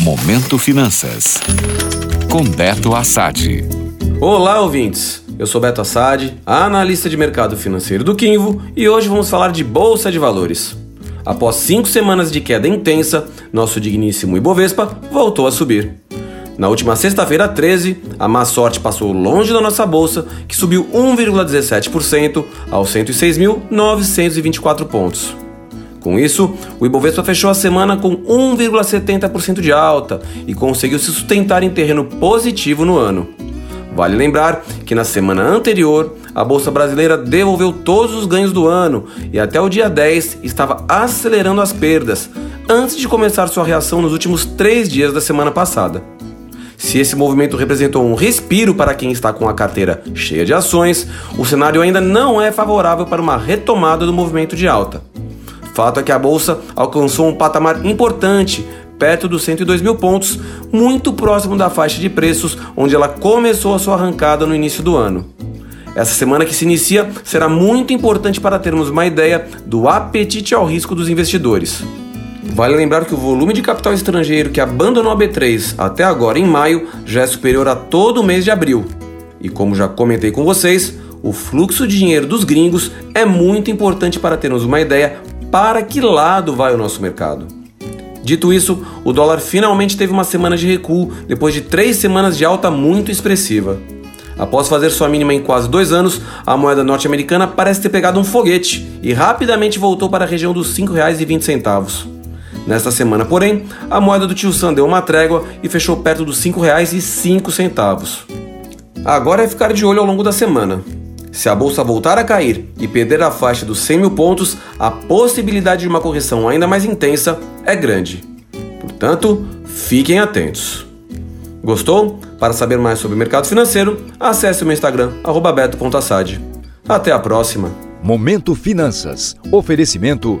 Momento Finanças. Com Beto Assad. Olá, ouvintes. Eu sou Beto Assad, analista de mercado financeiro do Quinvo, e hoje vamos falar de bolsa de valores. Após cinco semanas de queda intensa, nosso digníssimo Ibovespa voltou a subir. Na última sexta-feira 13, a má sorte passou longe da nossa bolsa, que subiu 1,17% aos 106.924 pontos. Com isso, o Ibovespa fechou a semana com 1,70% de alta e conseguiu se sustentar em terreno positivo no ano. Vale lembrar que na semana anterior, a Bolsa Brasileira devolveu todos os ganhos do ano e até o dia 10 estava acelerando as perdas, antes de começar sua reação nos últimos três dias da semana passada. Se esse movimento representou um respiro para quem está com a carteira cheia de ações, o cenário ainda não é favorável para uma retomada do movimento de alta. Fato é que a bolsa alcançou um patamar importante, perto dos 102 mil pontos, muito próximo da faixa de preços onde ela começou a sua arrancada no início do ano. Essa semana que se inicia será muito importante para termos uma ideia do apetite ao risco dos investidores. Vale lembrar que o volume de capital estrangeiro que abandonou a B3 até agora em maio já é superior a todo o mês de abril. E como já comentei com vocês, o fluxo de dinheiro dos gringos é muito importante para termos uma ideia para que lado vai o nosso mercado. Dito isso, o dólar finalmente teve uma semana de recuo depois de três semanas de alta muito expressiva. Após fazer sua mínima em quase dois anos, a moeda norte-americana parece ter pegado um foguete e rapidamente voltou para a região dos R$ 5,20. Nesta semana, porém, a moeda do tio Sam deu uma trégua e fechou perto dos R$ 5,05. Agora é ficar de olho ao longo da semana. Se a bolsa voltar a cair e perder a faixa dos 100 mil pontos, a possibilidade de uma correção ainda mais intensa é grande. Portanto, fiquem atentos. Gostou? Para saber mais sobre o mercado financeiro, acesse o meu Instagram, beto.assad. Até a próxima! Momento Finanças. Oferecimento